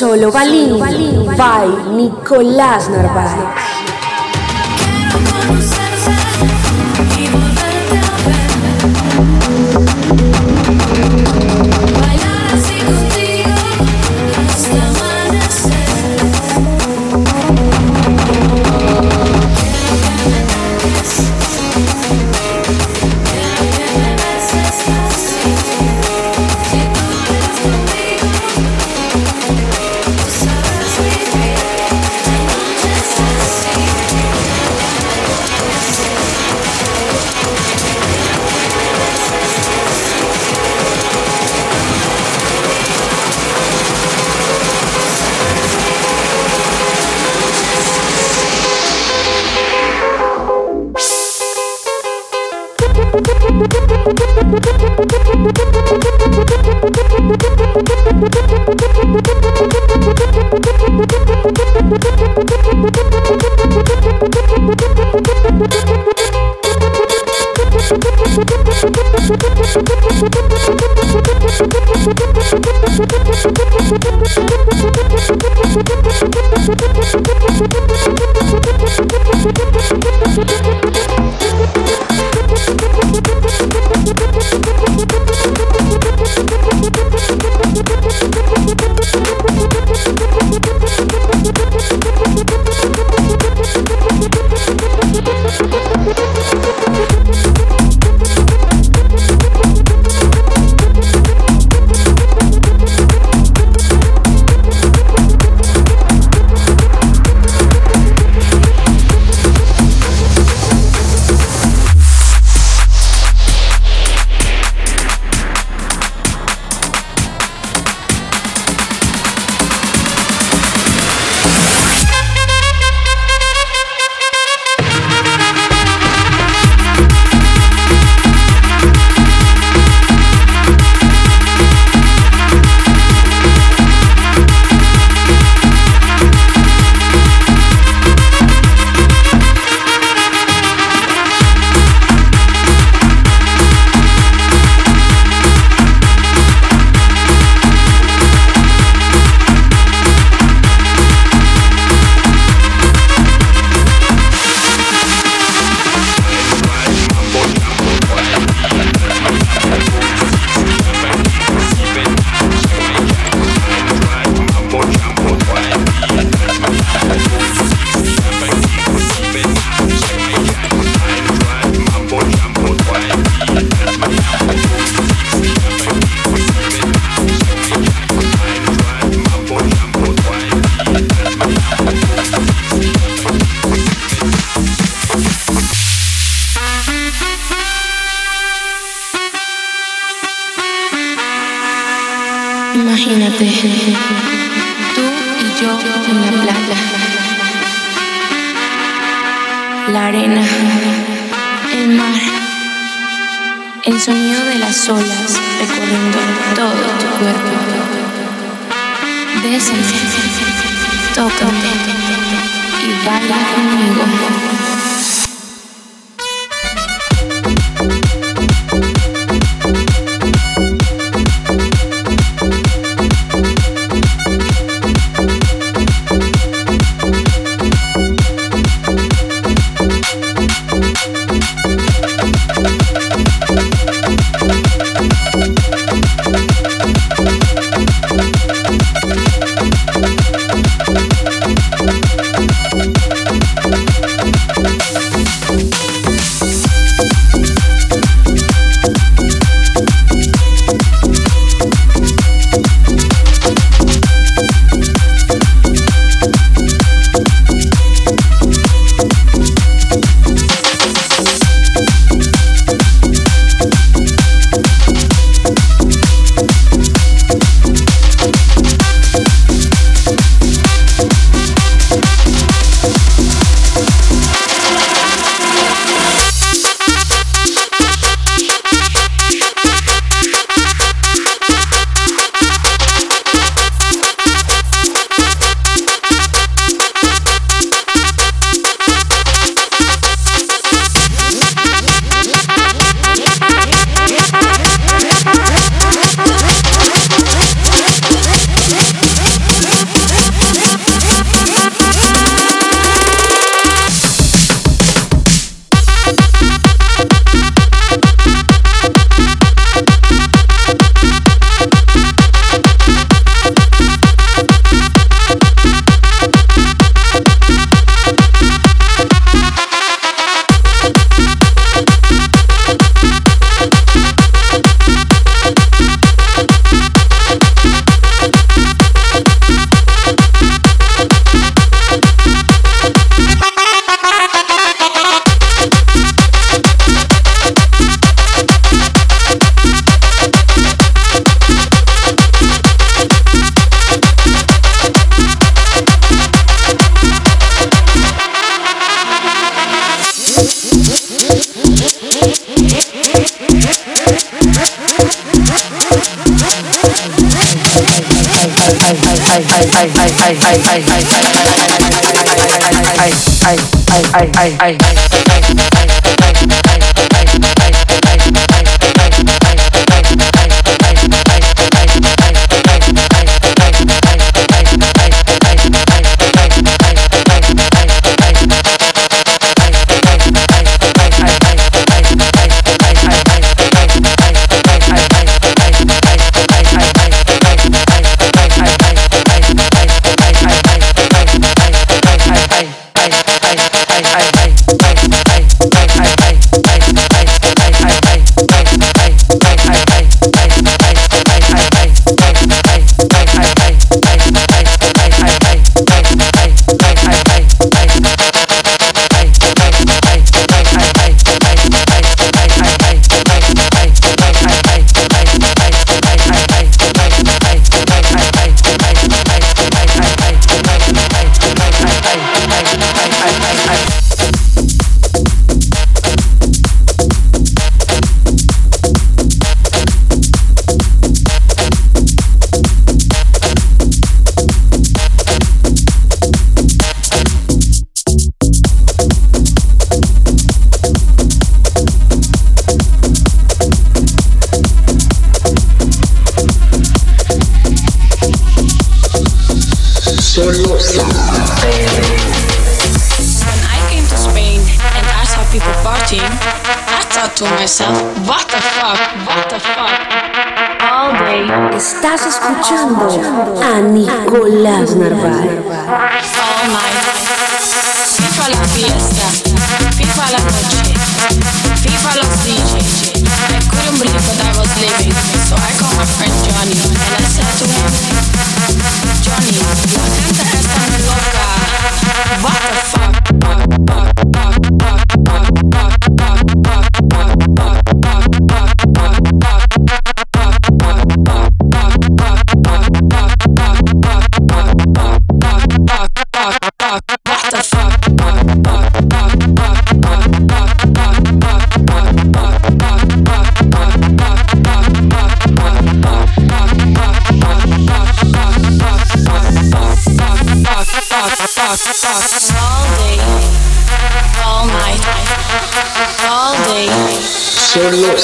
Solo Balín by Nicolás Narváez.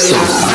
Eso.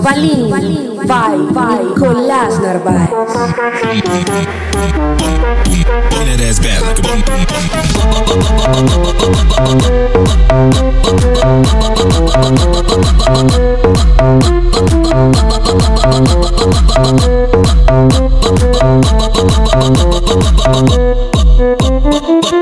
Balín, by Nicolás Narváez. Pon that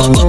Yeah.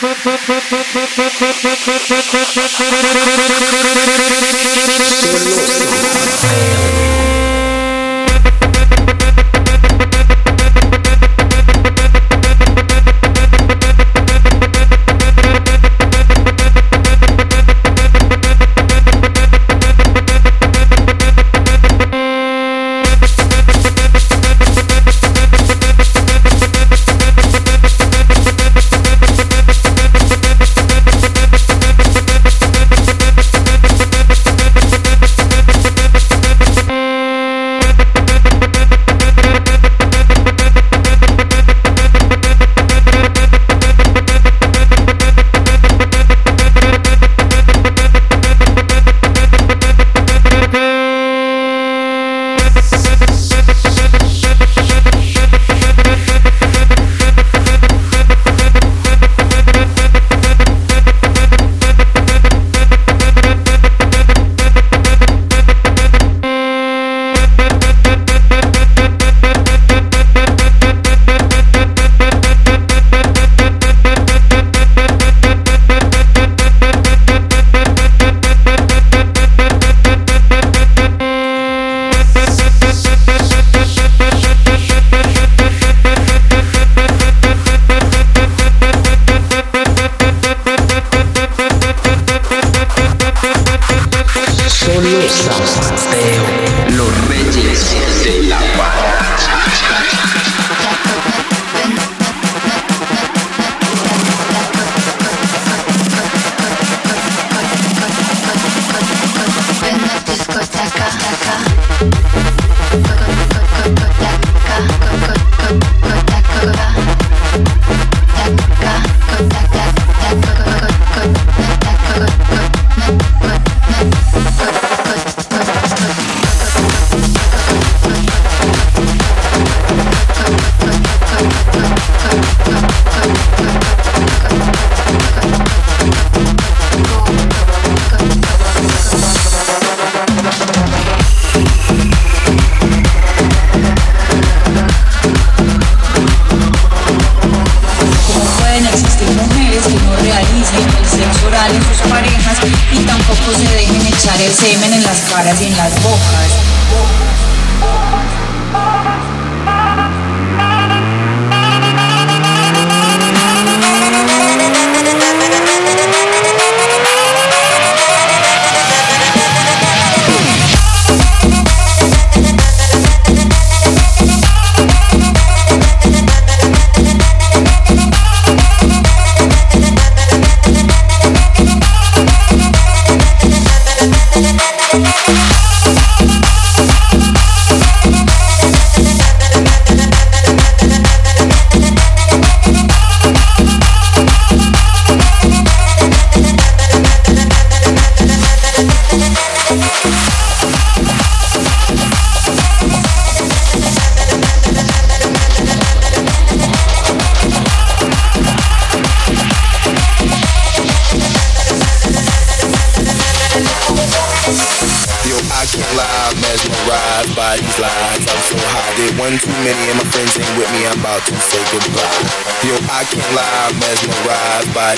ププププププププププププ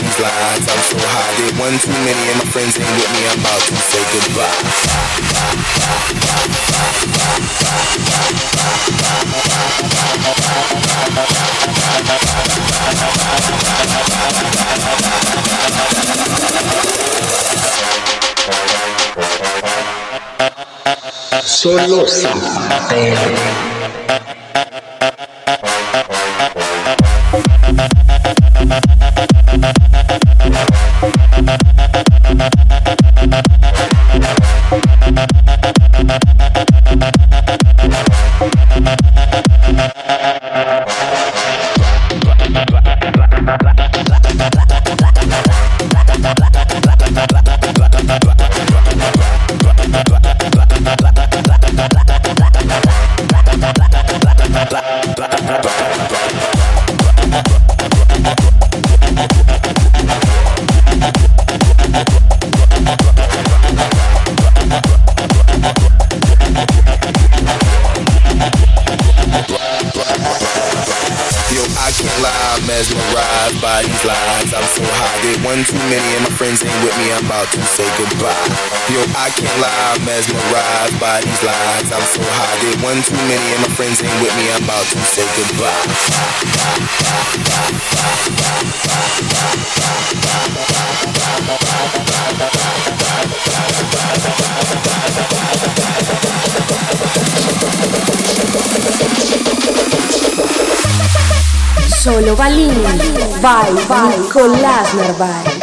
these lines. I'm so high, did one too many, and my friends ain't with me. I'm about to say goodbye. Solo Zapateo. Lines. I'm so high, did one too many, and my friends ain't with me. I'm about to say goodbye. Yo, I can't lie, I'm mesmerized by these lines. I'm so high, did one too many, and my friends ain't with me. I'm about to say goodbye. Solo Balini. Vai, vai, con l'Asnar vai.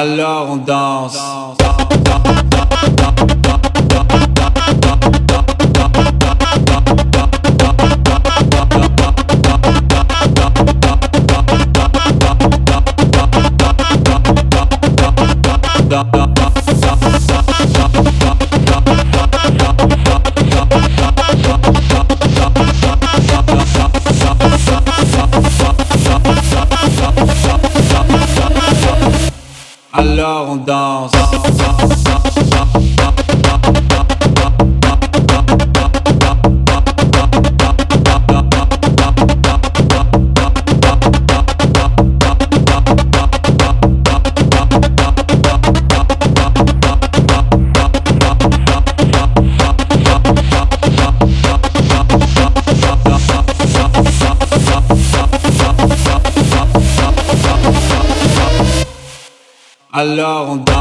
Alors on danse. Alors on danse.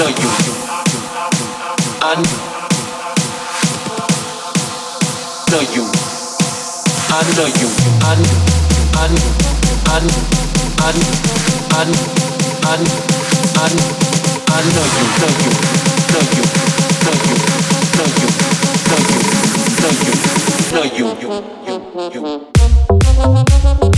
under you. Under you. Under you. Under under under under under under under under you. Under you. Under you. Under you. Under you. You. Under you. You.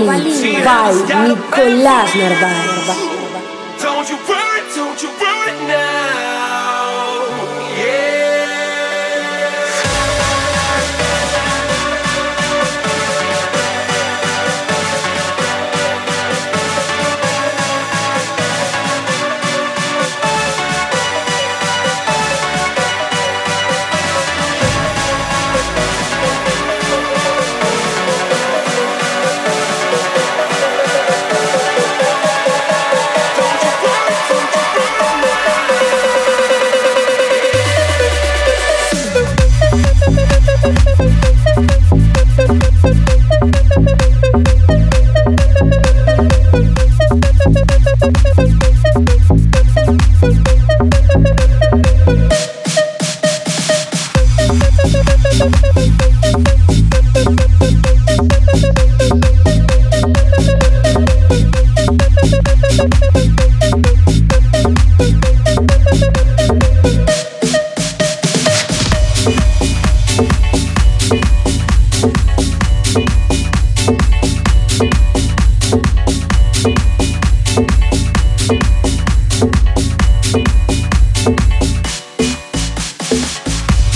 Solo Balín by Nicolás Narváez.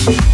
Thank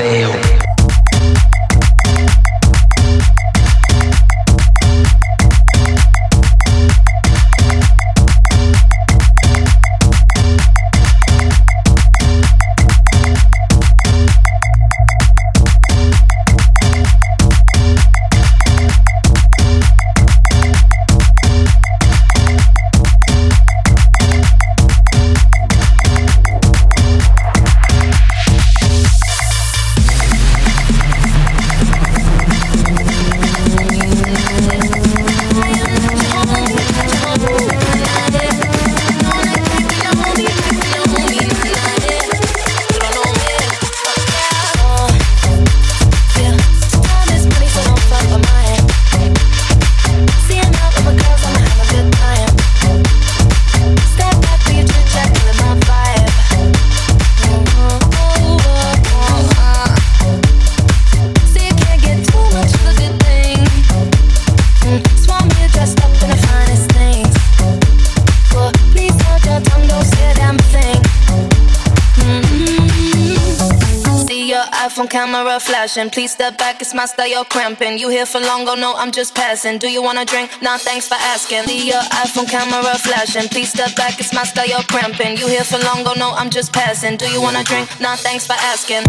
Mateo. Flashing. Please step back, it's my style, you're cramping. You here for long, oh no, I'm just passing. Do you wanna drink? Nah, thanks for asking. The your iPhone camera flashing. Please step back, it's my style, you're cramping. You here for long, oh no, I'm just passing. Do you wanna drink? Nah, thanks for asking.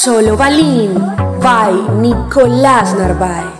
Solo Balín by Nicolás Narváez.